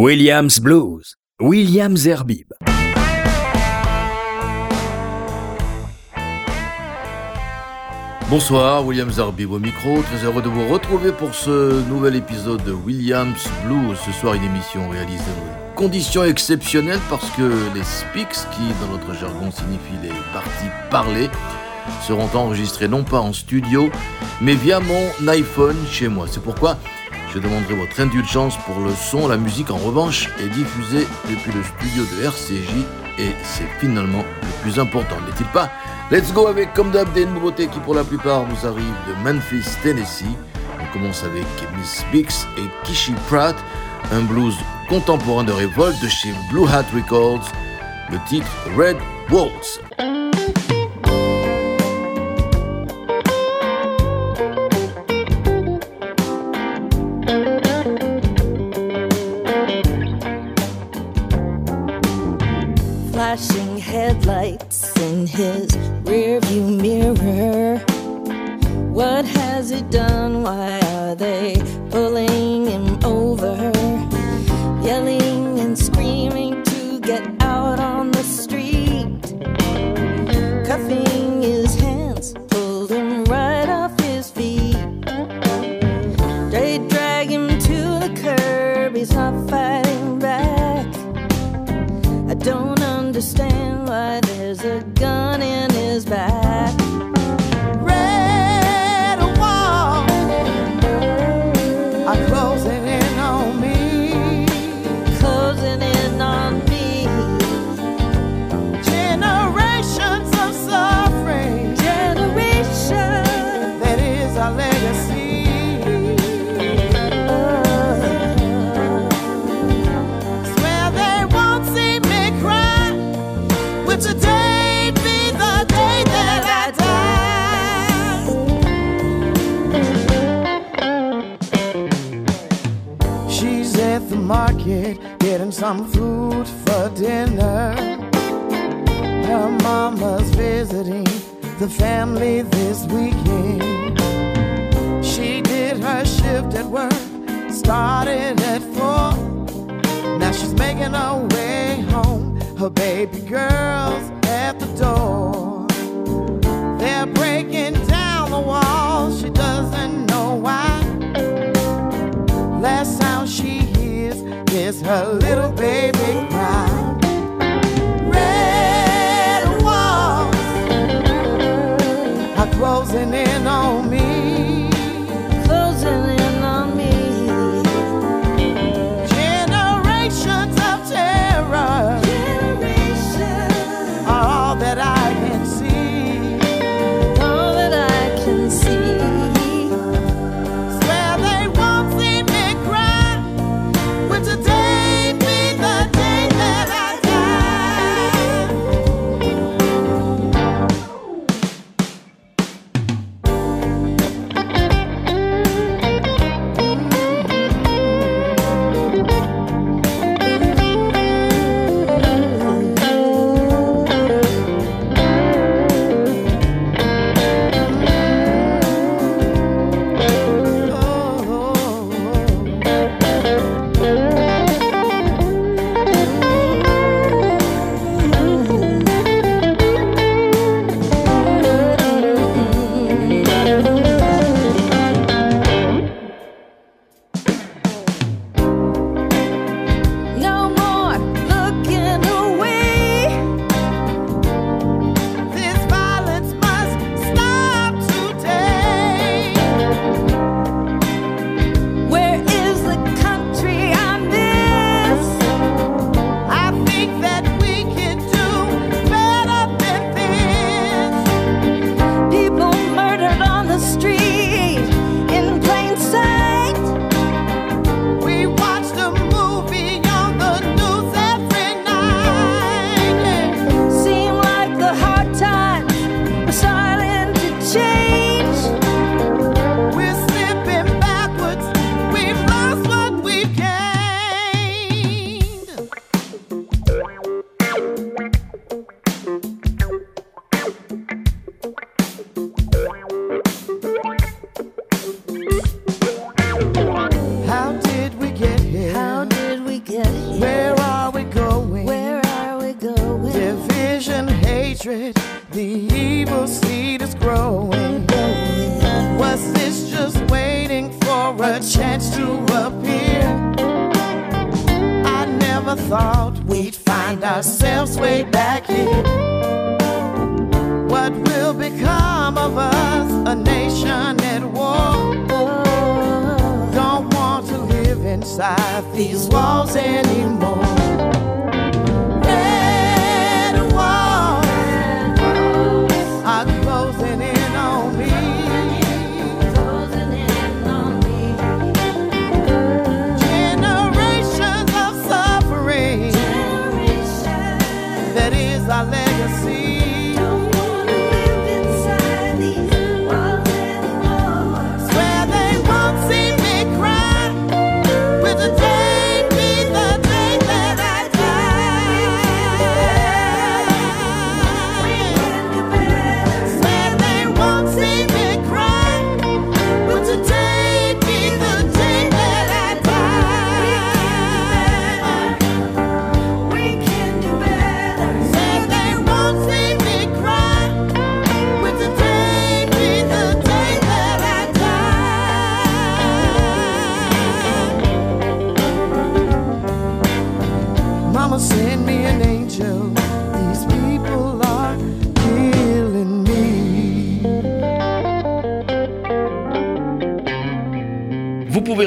Williams Blues, Williams Herbib. Bonsoir, Williams Herbib au micro, très heureux de vous retrouver pour ce nouvel épisode de Williams Blues. Ce soir, une émission réalisée dans conditions exceptionnelles parce que les speaks, qui dans notre jargon signifient les parties parlées, seront enregistrées non pas en studio, mais via mon iPhone chez moi. C'est pourquoi je demanderai votre indulgence pour le son. La musique, en revanche, est diffusée depuis le studio de RCJ et c'est finalement le plus important, n'est-il pas? Let's go avec, comme d'hab, des nouveautés qui pour la plupart nous arrivent de Memphis, Tennessee. On commence avec Miss Bix et Kishi Pratt, un blues contemporain de révolte de chez Blue Hat Records, le titre Red Waltz. his the family this weekend. She did her shift at work, started at four. Now she's making her way home. Her baby girl's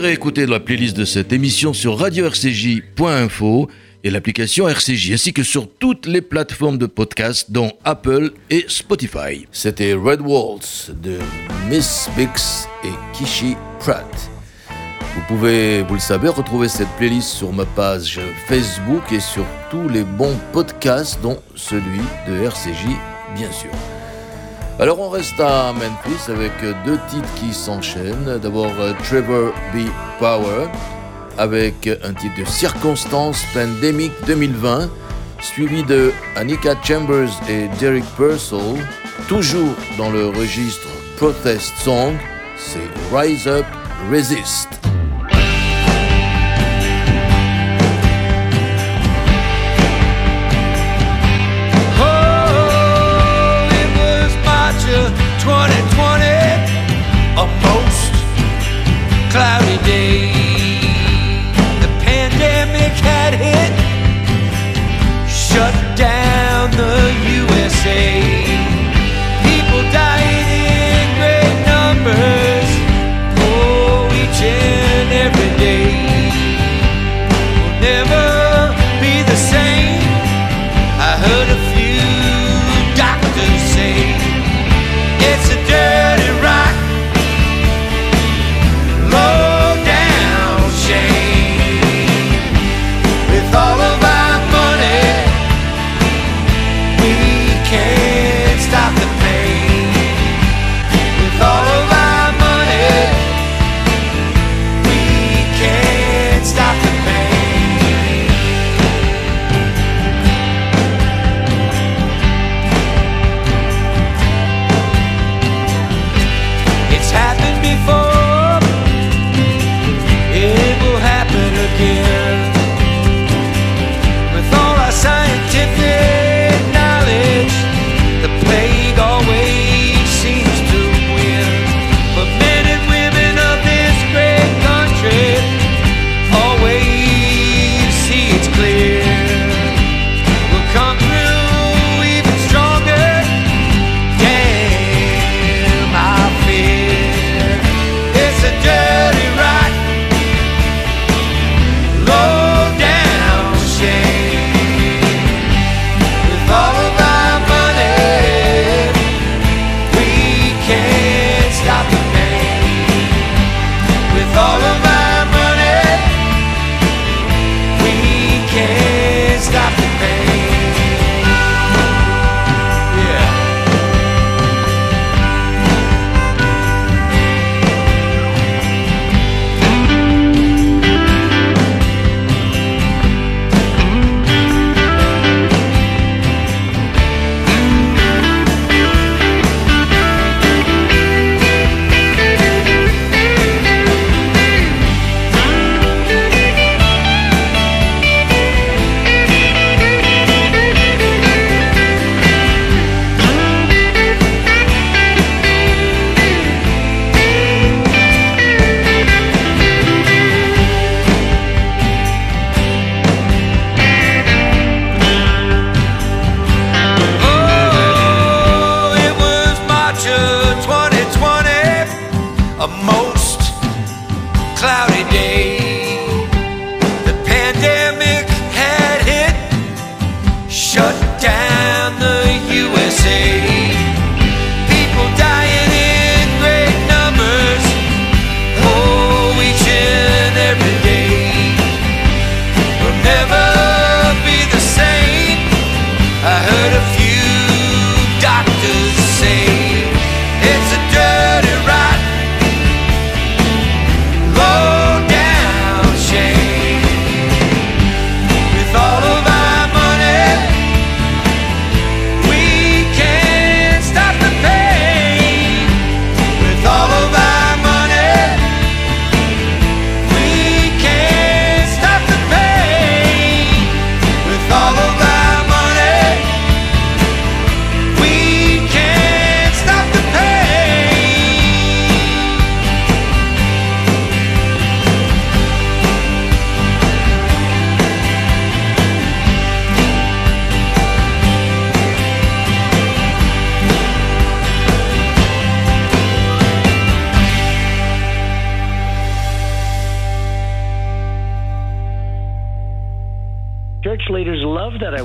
réécouter la playlist de cette émission sur radio-rcj.info et l'application RCJ, ainsi que sur toutes les plateformes de podcast, dont Apple et Spotify. C'était Red Waltz de Miss Bix et Kishi Pratt. Vous pouvez, vous le savez, retrouver cette playlist sur ma page Facebook et sur tous les bons podcasts, dont celui de RCJ, bien sûr. Alors on reste à Memphis avec deux titres qui s'enchaînent. D'abord euh, Trevor B. Power avec un titre de Circonstance Pandemic 2020, suivi de Annika Chambers et Derek Purcell, toujours dans le registre Protest Song, c'est Rise Up, Resist. to 2020, a most cloudy day. The pandemic had hit, shut down the USA.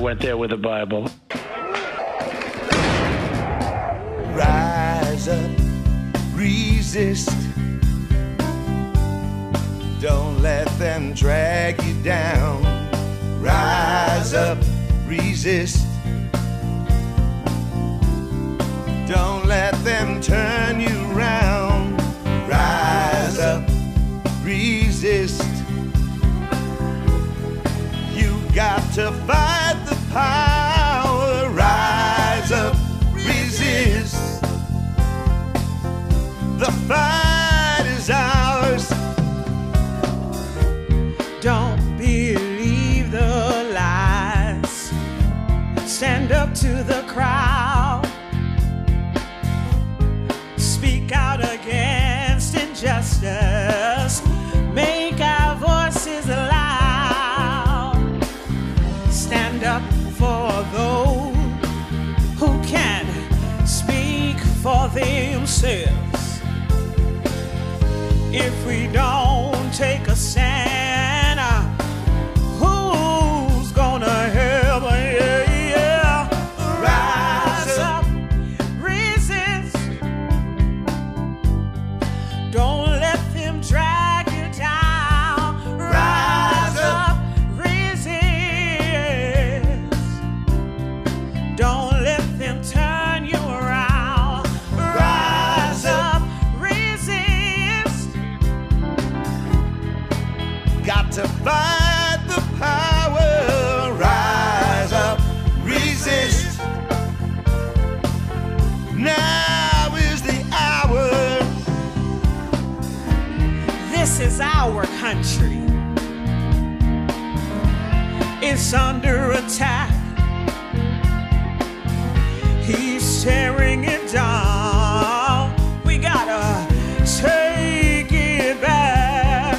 went there with a Bible. stand up for those who can speak for themselves. If we don't take a stand, under attack. He's tearing it down. We gotta take it back.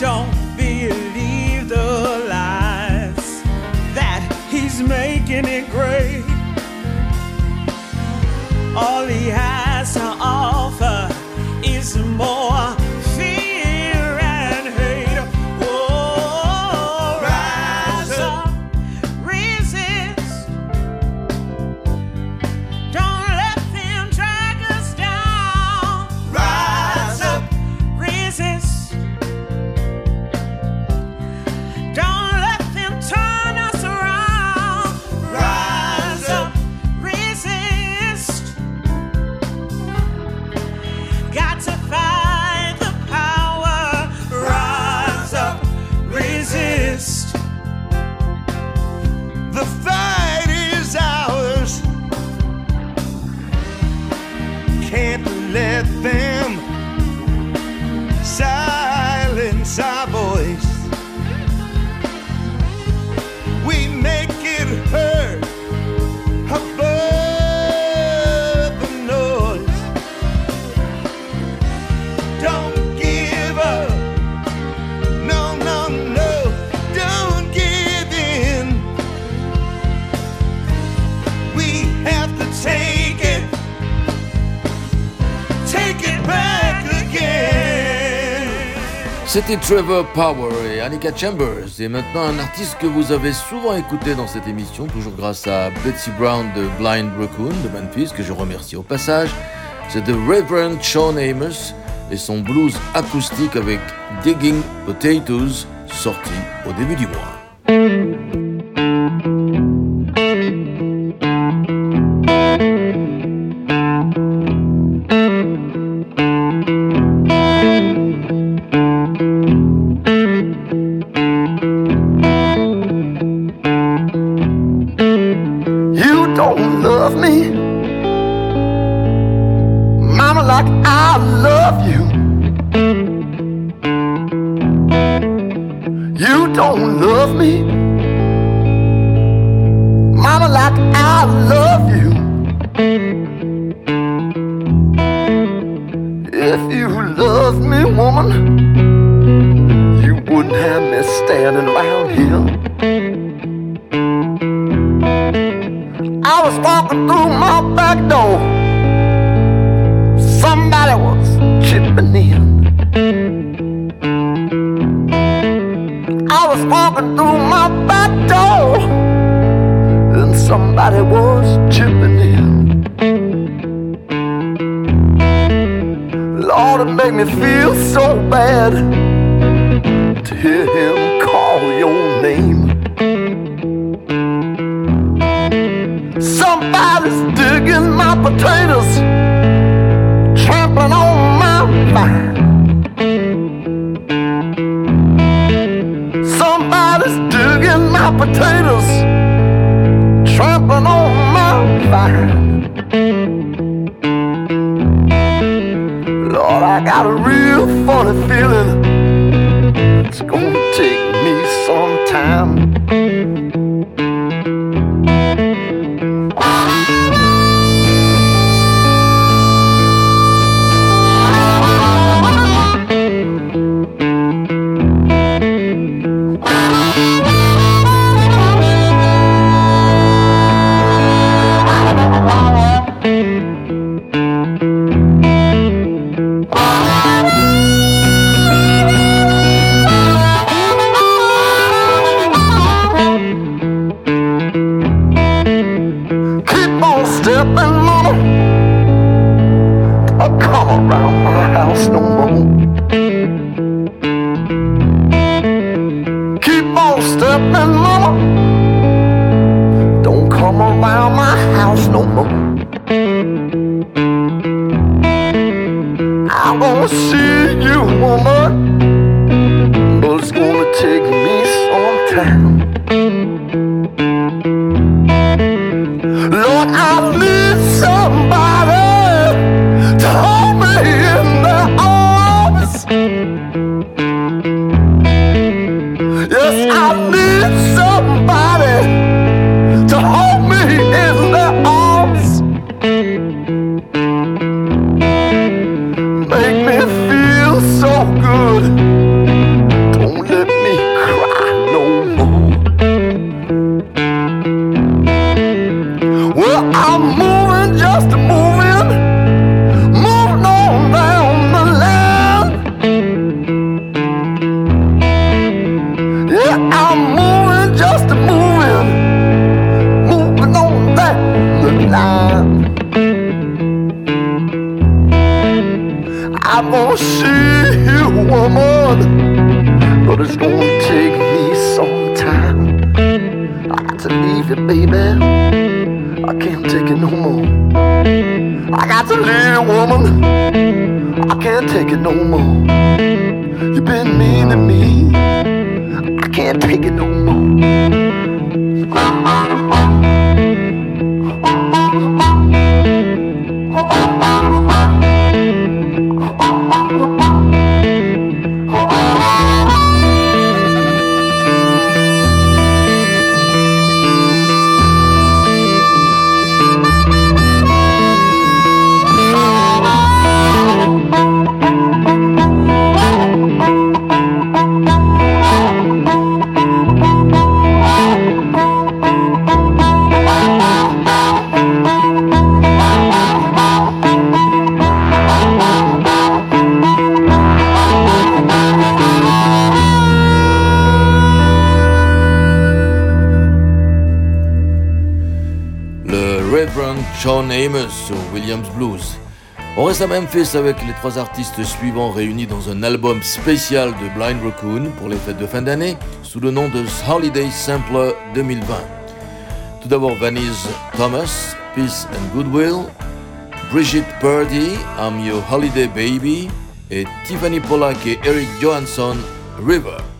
Don't believe the lies that he's making it great. All he has. C'était Trevor Power et Annika Chambers, et maintenant un artiste que vous avez souvent écouté dans cette émission, toujours grâce à Betsy Brown de Blind Raccoon de Memphis, que je remercie au passage. C'est The Reverend Sean Amos et son blues acoustique avec Digging Potatoes, sorti au début du mois. Avec les trois artistes suivants réunis dans un album spécial de Blind Raccoon pour les fêtes de fin d'année sous le nom de Holiday Sampler 2020. Tout d'abord Vanessa Thomas, Peace and Goodwill, Brigitte Purdy, I'm Your Holiday Baby et Tiffany Pollack et Eric Johansson, River.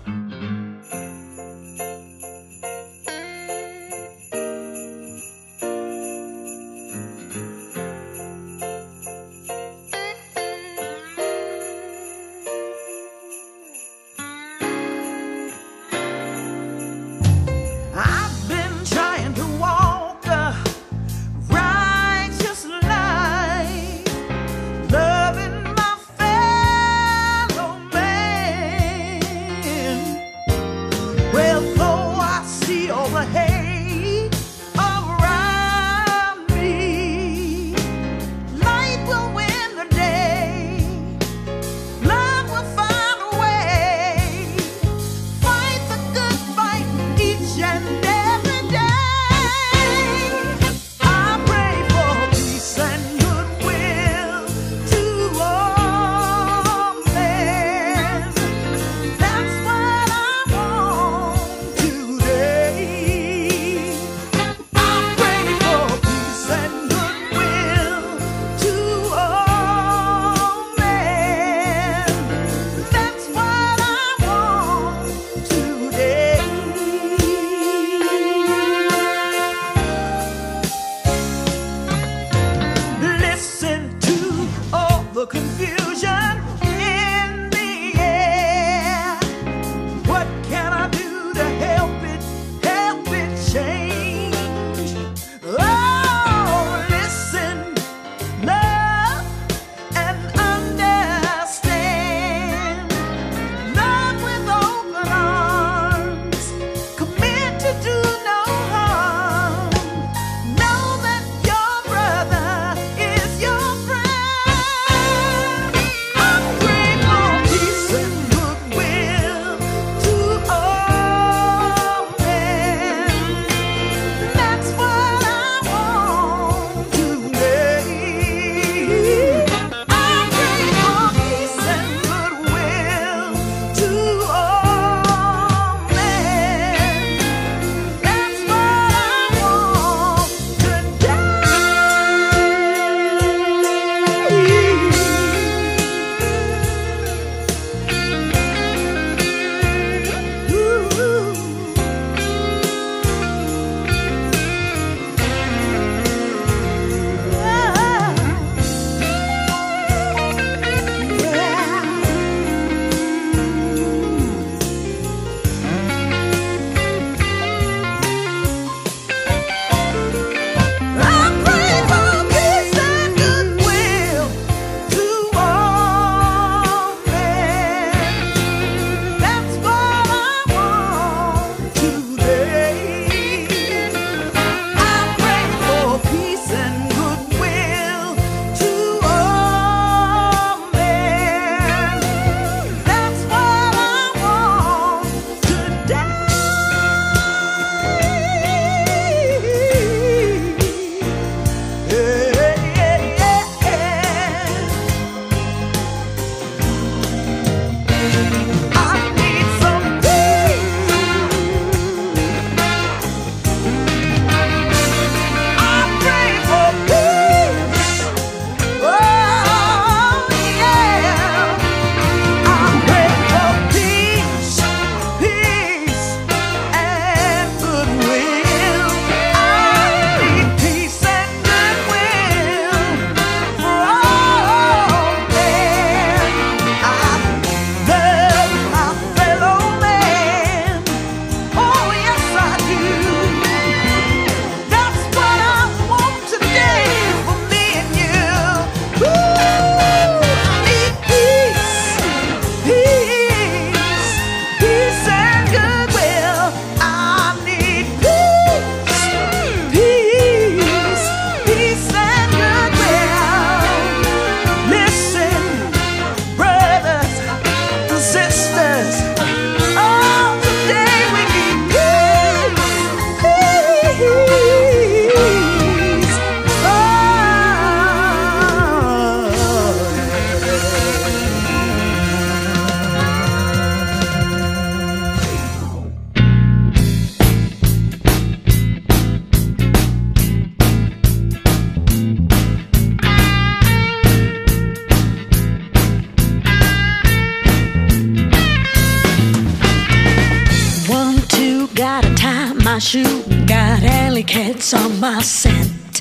on my scent.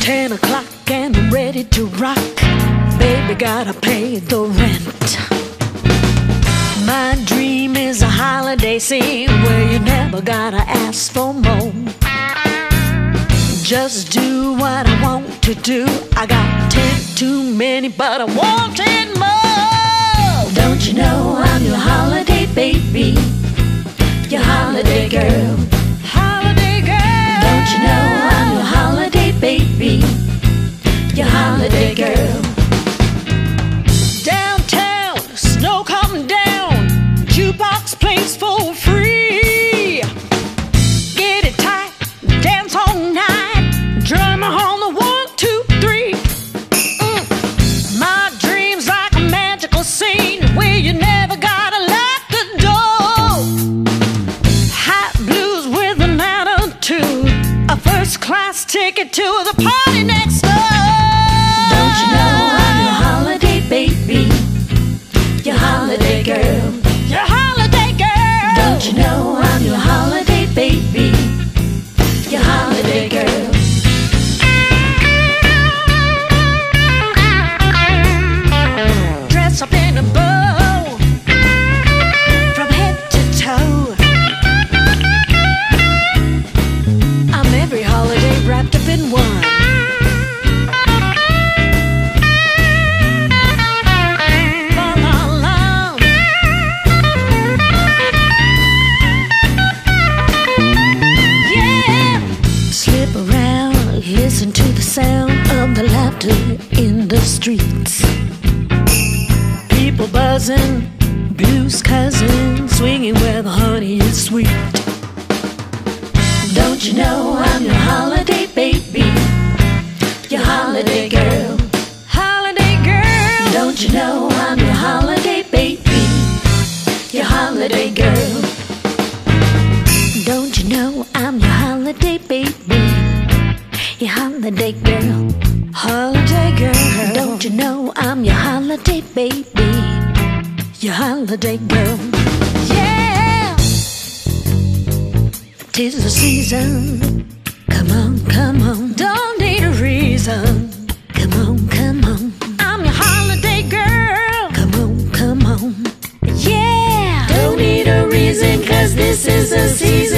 Ten o'clock and I'm ready to rock. Baby, gotta pay the rent. My dream is a holiday scene where you never gotta ask for more. Just do what I want to do. I got ten too many, but I want ten more. Don't you know I'm your holiday baby, your holiday girl? you know I'm your holiday baby, your holiday girl. Downtown, snow coming down, jukebox plays for free. it to the party now. fantasies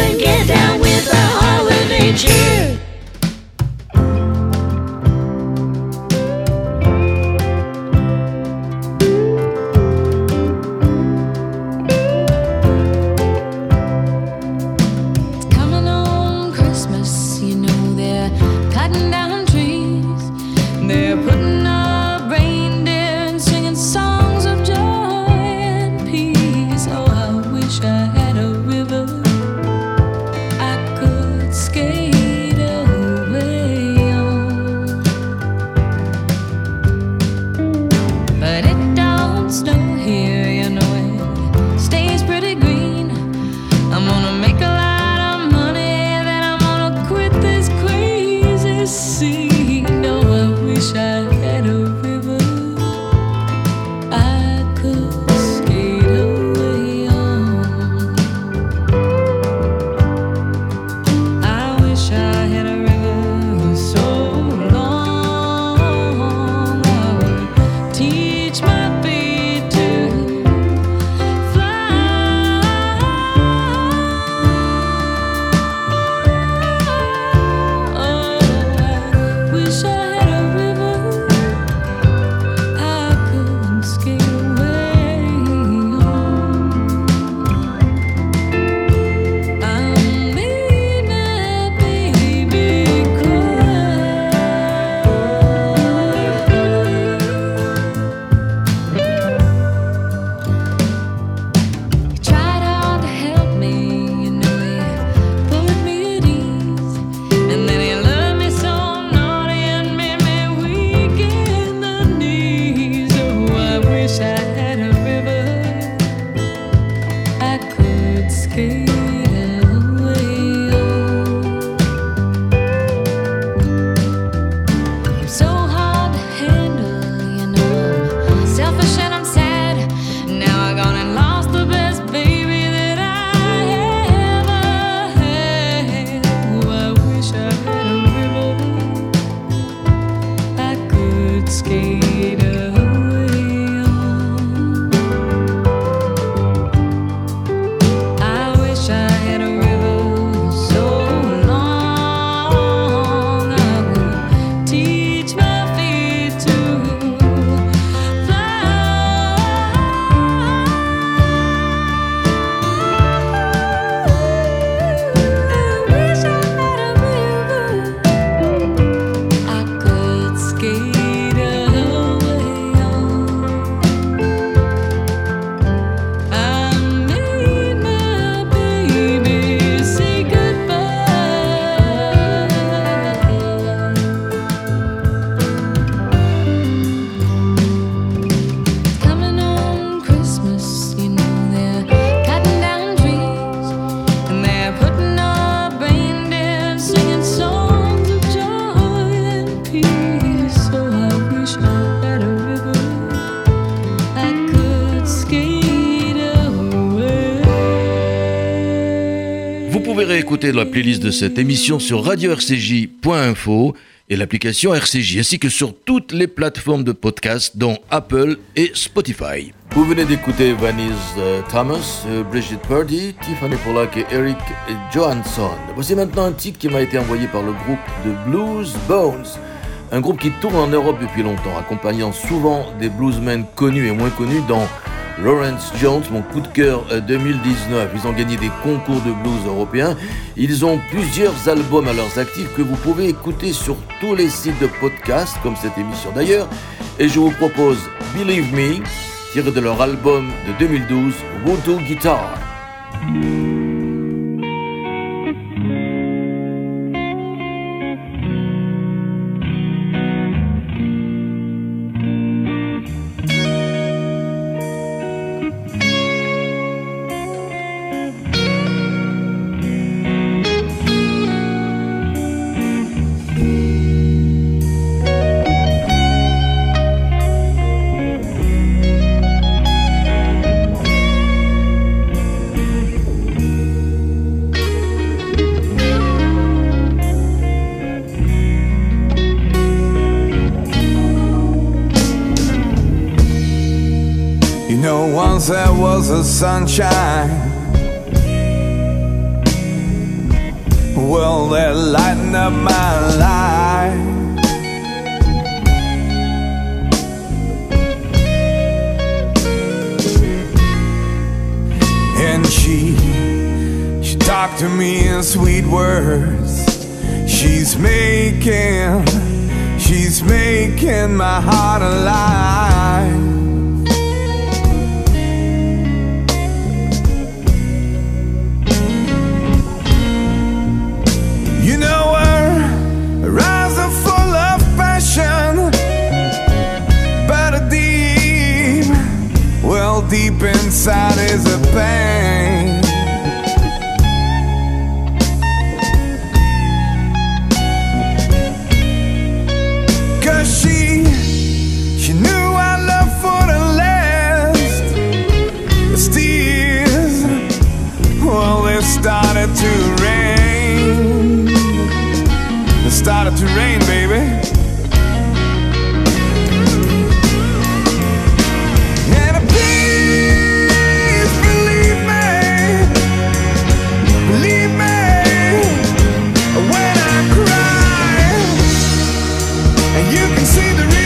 réécouter la playlist de cette émission sur radio-rcj.info et l'application RCJ, ainsi que sur toutes les plateformes de podcast, dont Apple et Spotify. Vous venez d'écouter Vanessa euh, Thomas, euh, Bridget Purdy, Tiffany Pollack et Eric Johansson. Voici maintenant un titre qui m'a été envoyé par le groupe The Blues Bones. Un groupe qui tourne en Europe depuis longtemps, accompagnant souvent des bluesmen connus et moins connus dans Lawrence Jones, mon coup de cœur 2019. Ils ont gagné des concours de blues européens. Ils ont plusieurs albums à leurs actifs que vous pouvez écouter sur tous les sites de podcast, comme cette émission d'ailleurs. Et je vous propose Believe Me, tiré de leur album de 2012, Voodoo Guitar. Once there was a sunshine. Well, that lightened up my life. And she, she talked to me in sweet words. She's making, she's making my heart alive. Deep inside is a pain. Cause she, she knew our love the last. Steers, well, it started to rain. It started to rain, you can see the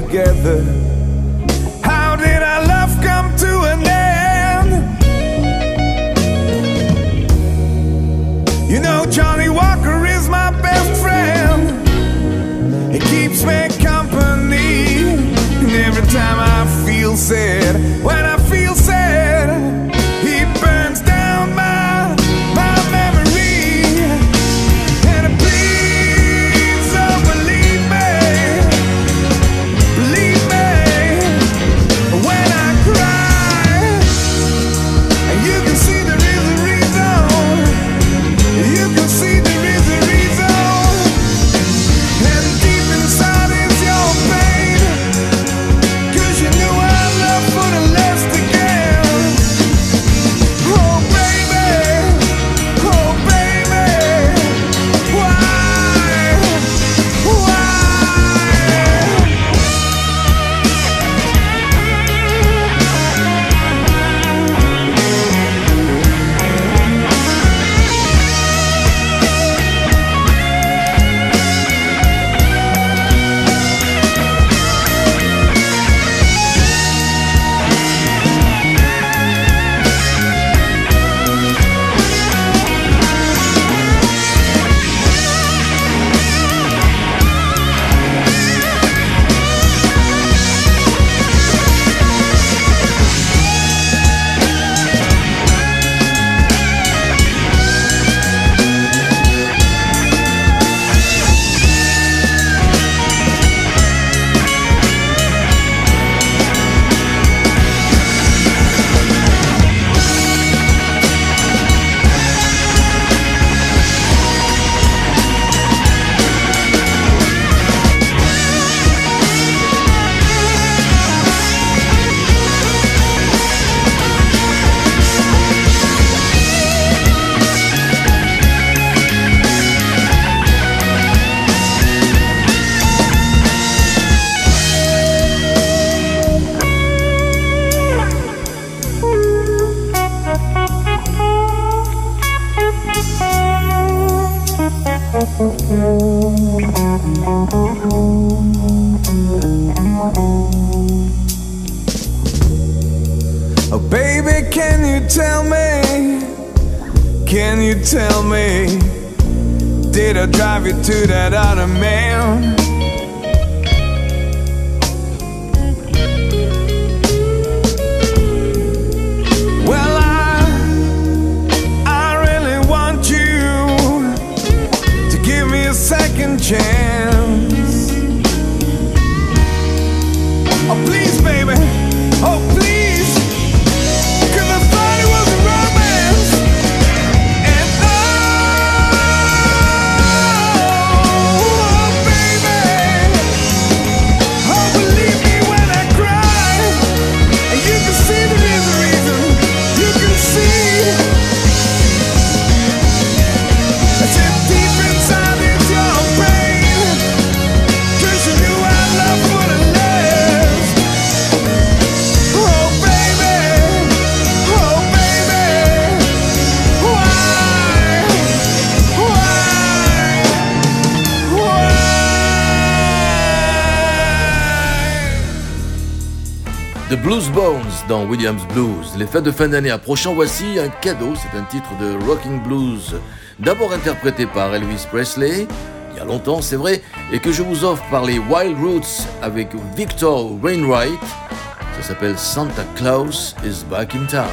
together. Did I drive you to that other man? Williams Blues. Les fêtes de fin d'année approchant, voici un cadeau. C'est un titre de Rocking Blues, d'abord interprété par Elvis Presley, il y a longtemps, c'est vrai, et que je vous offre par les Wild Roots avec Victor Wainwright. Ça s'appelle Santa Claus is Back in Town.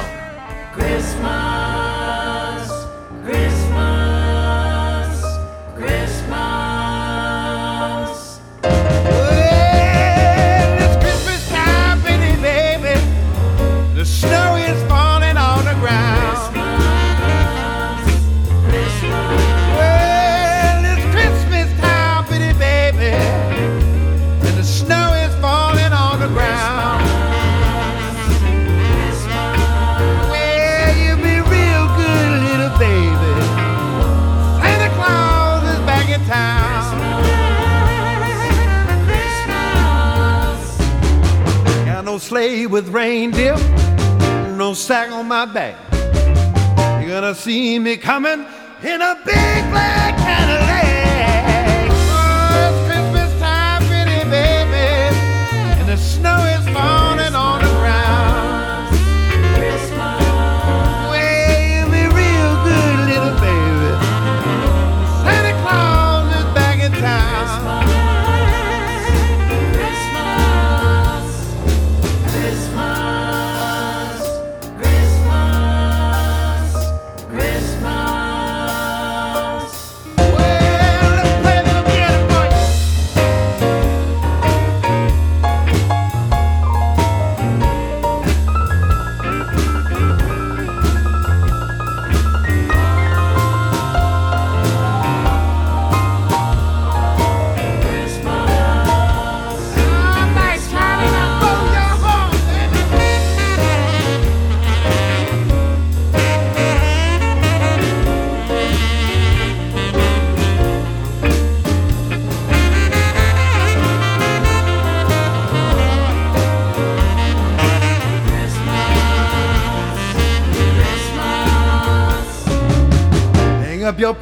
With reindeer, no sack on my back. You're gonna see me coming in a big black Cadillac. Oh, it's Christmas time, pretty baby, and the snow is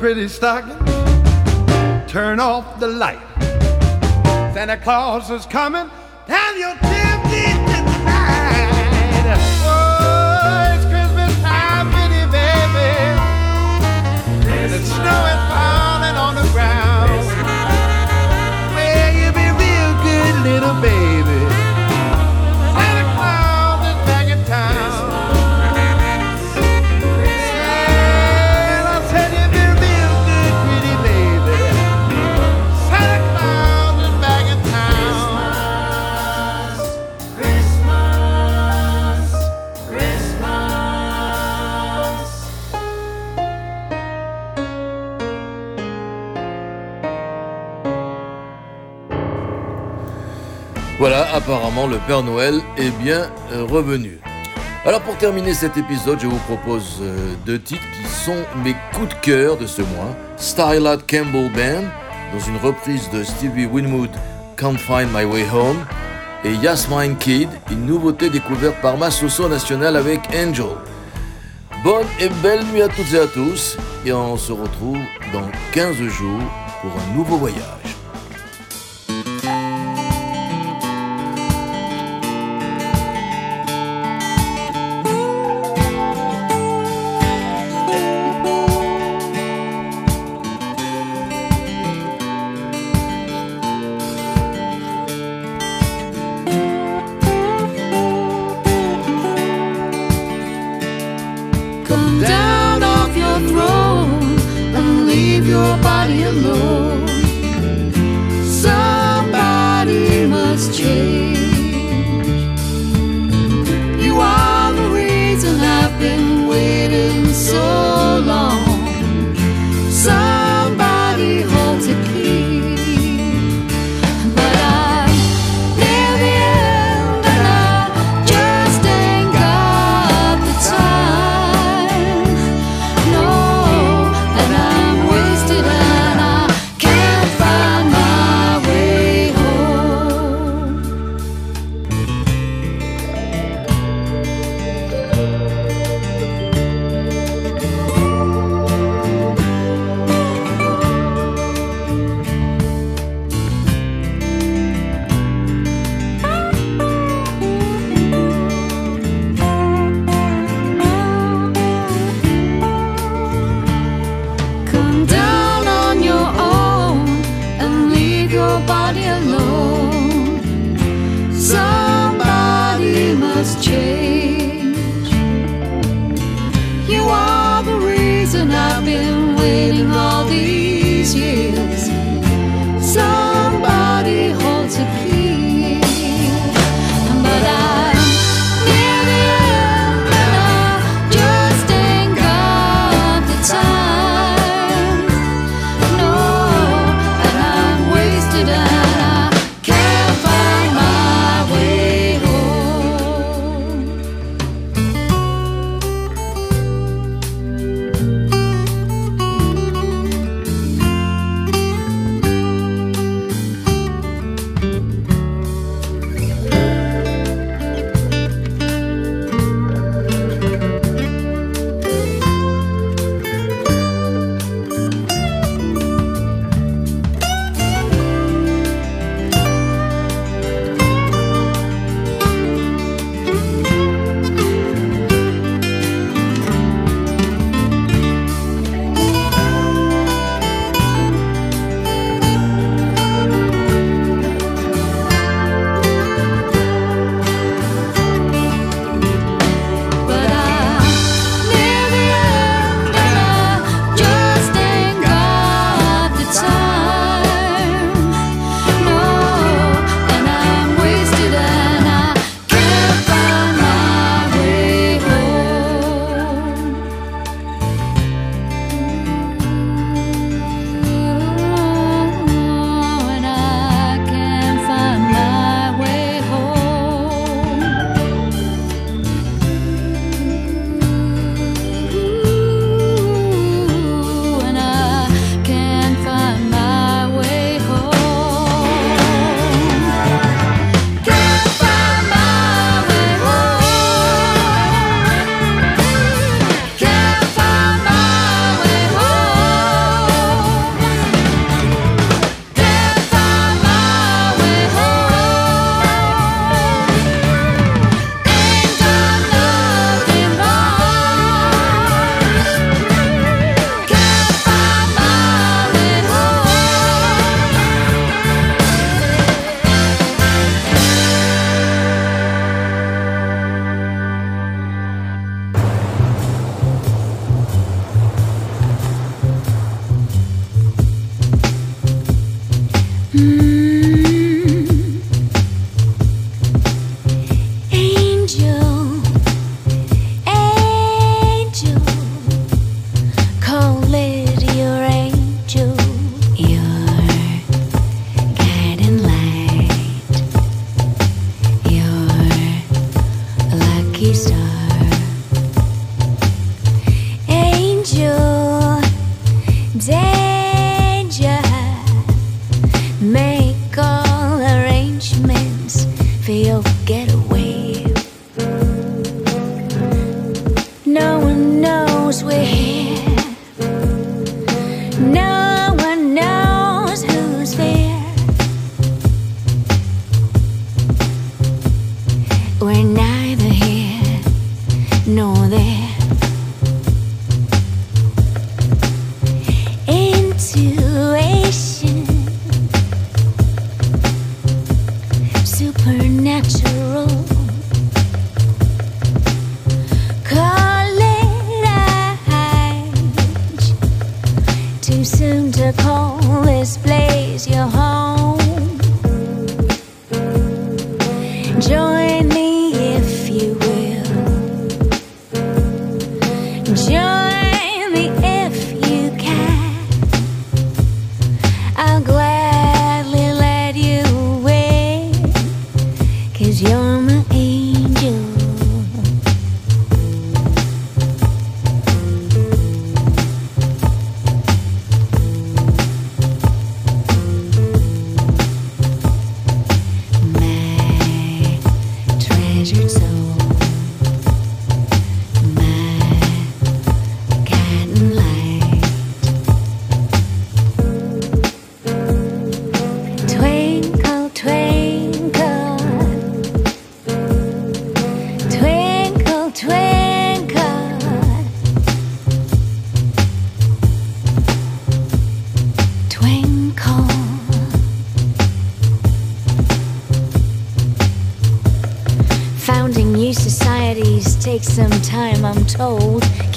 pretty stocking. Turn off the light. Santa Claus is coming down your chimney tonight. Oh, it's Christmas time, pretty baby. And the snow is falling on the ground. Well, you be real good, little baby. Apparemment le Père Noël est bien euh, revenu. Alors pour terminer cet épisode, je vous propose euh, deux titres qui sont mes coups de cœur de ce mois. Starlight Campbell Band, dans une reprise de Stevie Winwood, Can't Find My Way Home, et Yasmine Kid, une nouveauté découverte par Massoso National avec Angel. Bonne et belle nuit à toutes et à tous, et on se retrouve dans 15 jours pour un nouveau voyage.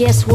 Guess what?